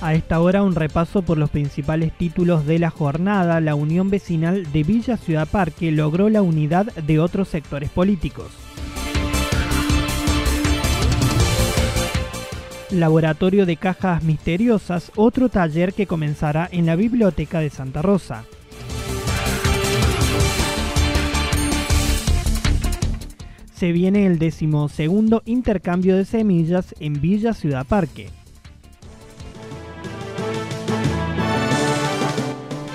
A esta hora un repaso por los principales títulos de la jornada. La Unión Vecinal de Villa Ciudad Parque logró la unidad de otros sectores políticos. Laboratorio de Cajas Misteriosas, otro taller que comenzará en la Biblioteca de Santa Rosa. Se viene el decimosegundo intercambio de semillas en Villa Ciudad Parque.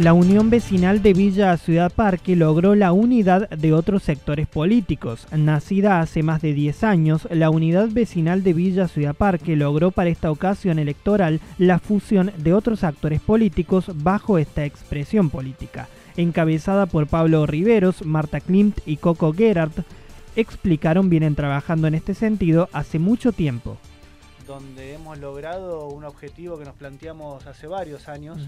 La Unión Vecinal de Villa Ciudad Parque logró la unidad de otros sectores políticos. Nacida hace más de 10 años, la Unidad Vecinal de Villa Ciudad Parque logró para esta ocasión electoral la fusión de otros actores políticos bajo esta expresión política. Encabezada por Pablo Riveros, Marta Klimt y Coco Gerard, explicaron vienen trabajando en este sentido hace mucho tiempo donde hemos logrado un objetivo que nos planteamos hace varios años,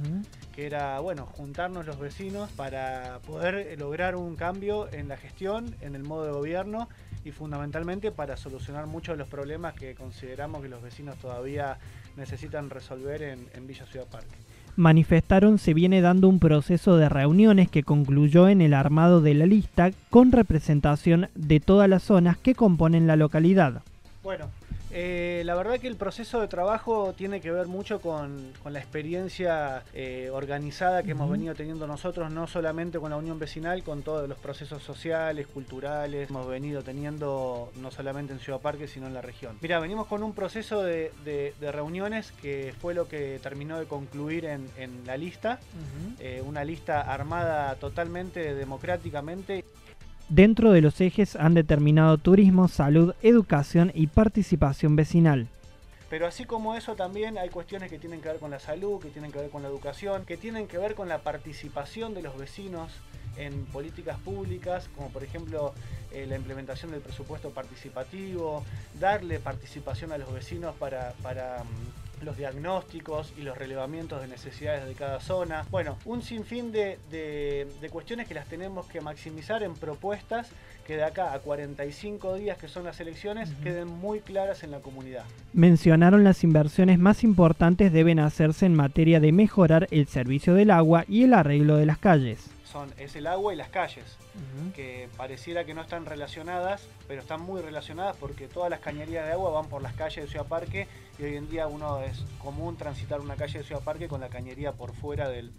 que era, bueno, juntarnos los vecinos para poder lograr un cambio en la gestión, en el modo de gobierno y fundamentalmente para solucionar muchos de los problemas que consideramos que los vecinos todavía necesitan resolver en, Villa Ciudad Parque manifestaron se viene dando un proceso de reuniones que concluyó en el armado de la lista con representación de todas las zonas que componen la localidad. Bueno, eh, la verdad que el proceso de trabajo tiene que ver mucho con, la experiencia eh, organizada que hemos venido teniendo nosotros, no solamente con la Unión Vecinal, con todos los procesos sociales, culturales, hemos venido teniendo no solamente en Ciudad Parque, sino en la región. Mira, venimos con un proceso de, reuniones que fue lo que terminó de concluir en, la lista, eh, una lista armada totalmente democráticamente. Dentro de los ejes han determinado turismo, salud, educación y participación vecinal. Pero así como eso también hay cuestiones que tienen que ver con la salud, que tienen que ver con la educación, que tienen que ver con la participación de los vecinos en políticas públicas, como por ejemplo eh, la implementación del presupuesto participativo, darle participación a los vecinos para, para mm, los diagnósticos y los relevamientos de necesidades de cada zona. Bueno, un sinfín de, de, cuestiones que las tenemos que maximizar en propuestas que de acá a 45 días que son las elecciones queden muy claras en la comunidad. Mencionaron las inversiones más importantes deben hacerse en materia de mejorar el servicio del agua y el arreglo de las calles. Son, es el agua y las calles, que pareciera que no están relacionadas, pero están muy relacionadas porque todas las cañerías de agua van por las calles de Ciudad Parque y hoy en día uno es común transitar una calle de Ciudad Parque con la cañería por fuera del,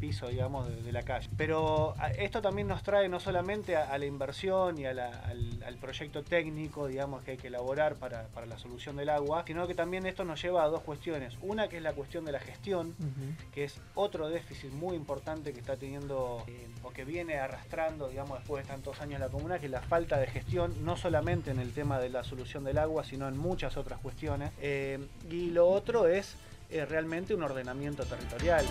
piso, digamos, de, la calle. Pero esto también nos trae no solamente a, la inversión y al, proyecto técnico, digamos, que hay que elaborar para, la solución del agua, sino que también esto nos lleva a dos cuestiones. Una que es la cuestión de la gestión, que es otro déficit muy importante que está teniendo eh, o que viene arrastrando, digamos, después de tantos años la comuna, que la falta de gestión, no solamente en el tema de la solución del agua, sino en muchas otras cuestiones. Eh, y lo otro es eh, realmente un ordenamiento territorial.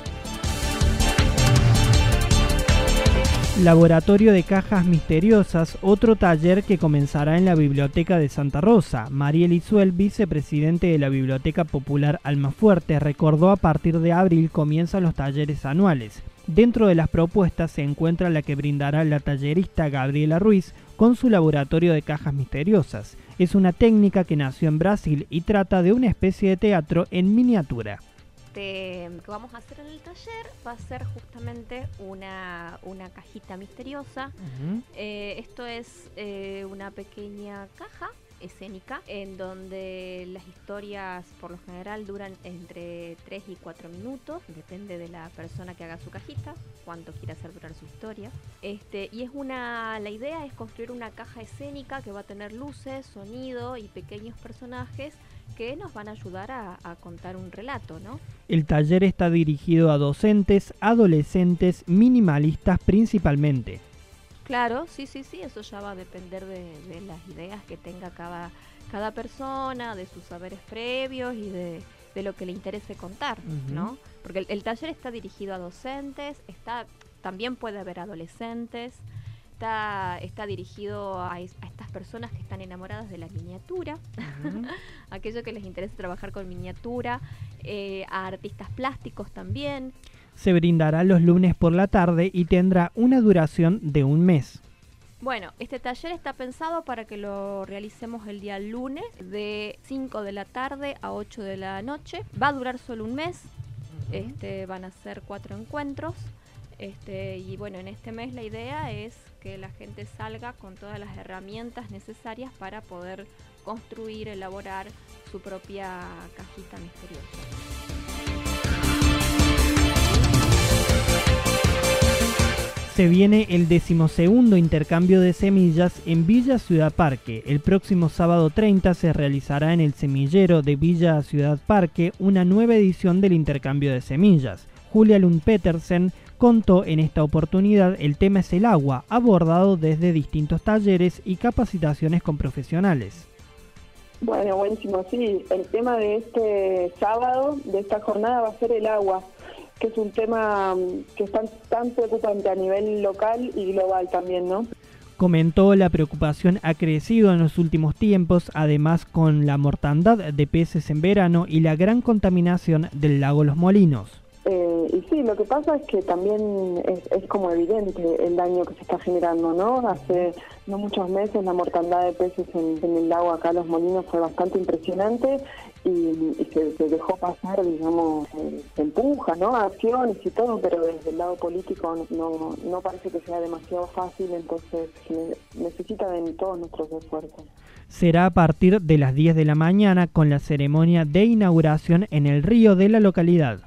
Laboratorio de Cajas Misteriosas, otro taller que comenzará en la Biblioteca de Santa Rosa. Mariel Izuel, vicepresidente de la Biblioteca Popular Almafuerte, recordó a partir de abril comienzan los talleres anuales. Dentro de las propuestas se encuentra la que brindará la tallerista Gabriela Ruiz con su laboratorio de cajas misteriosas. Es una técnica que nació en Brasil y trata de una especie de teatro en miniatura. este, que vamos a hacer en el taller va a ser justamente una, una cajita misteriosa. Eh, esto es eh, una pequeña caja escénica en donde las historias por lo general duran entre 3 y 4 minutos, depende de la persona que haga su cajita, cuánto quiere hacer durar su historia. Este, y es una la idea es construir una caja escénica que va a tener luces, sonido y pequeños personajes que nos van a ayudar a, a, contar un relato, ¿no? El taller está dirigido a docentes, adolescentes, minimalistas principalmente. Claro, sí, sí, sí, eso ya va a depender de, las ideas que tenga cada, cada persona, de sus saberes previos y de, lo que le interese contar, ¿no? Porque el, taller está dirigido a docentes, está también puede haber adolescentes, está, está dirigido a, estas personas que están enamoradas de la miniatura, aquellos que les interesa trabajar con miniatura, eh, a artistas plásticos también se brindará los lunes por la tarde y tendrá una duración de un mes. Bueno, este taller está pensado para que lo realicemos el día lunes de 5 de la tarde a 8 de la noche. Va a durar solo un mes. Este, van a ser cuatro encuentros. Este, y bueno, en este mes la idea es que la gente salga con todas las herramientas necesarias para poder construir, elaborar su propia cajita misteriosa. Se viene el decimosegundo intercambio de semillas en Villa Ciudad Parque. El próximo sábado 30 se realizará en el semillero de Villa Ciudad Parque una nueva edición del intercambio de semillas. Julia Lund Petersen contó en esta oportunidad el tema es el agua, abordado desde distintos talleres y capacitaciones con profesionales. Bueno, buenísimo, sí. El tema de este sábado, de esta jornada, va a ser el agua que es un tema mm, que es tan, preocupante a nivel local y global también, ¿no? Comentó la preocupación ha crecido en los últimos tiempos, además con la mortandad de peces en verano y la gran contaminación del lago Los Molinos. Eh, y sí, lo que pasa es que también es, como evidente el daño que se está generando, ¿no? Hace no muchos meses la mortandad de peces en, en el lago acá Los Molinos fue bastante impresionante y, se, dejó pasar, digamos, eh, se empuja, ¿no? Acciones y todo, pero desde el lado político no, no parece que sea demasiado fácil, entonces necesita de todos nuestros esfuerzos. Será a partir de las 10 de la mañana con la ceremonia de inauguración en el río de la localidad.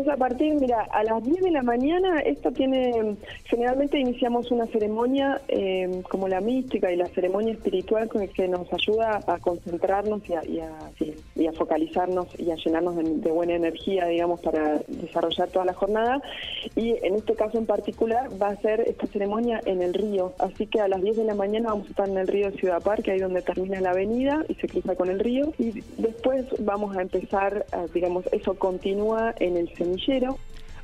Es a partir, mira, a las 10 de la mañana, esto tiene, generalmente iniciamos una ceremonia eh, como la mística y la ceremonia espiritual con el que nos ayuda a concentrarnos y a, focalizarnos y a llenarnos de, buena energía, digamos, para desarrollar toda la jornada. Y en este caso en particular va a ser esta ceremonia en el río. Así que a las 10 de la mañana vamos a estar en el río de Ciudad Parque, ahí donde termina la avenida y se cruza con el río. Y después vamos a empezar, digamos, eso continúa en el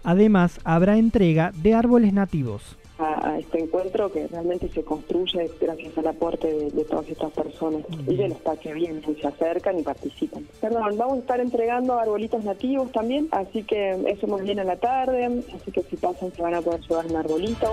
Además, habrá entrega de árboles nativos. A, este encuentro que realmente se construye gracias al aporte de, todas estas personas y de los que vienen y se acercan y participan. Perdón, vamos a estar entregando arbolitos nativos también, así que eso más bien a la tarde, así que si pasan se van a poder llevar un arbolito.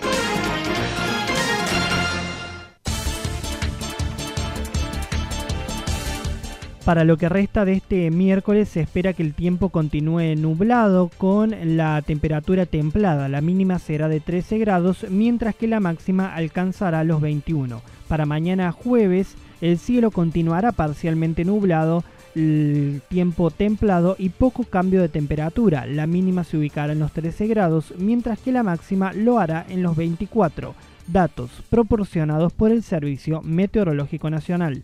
Para lo que resta de este miércoles se espera que el tiempo continúe nublado con la temperatura templada. La mínima será de 13 grados mientras que la máxima alcanzará los 21. Para mañana jueves el cielo continuará parcialmente nublado, el tiempo templado y poco cambio de temperatura. La mínima se ubicará en los 13 grados mientras que la máxima lo hará en los 24. Datos proporcionados por el Servicio Meteorológico Nacional.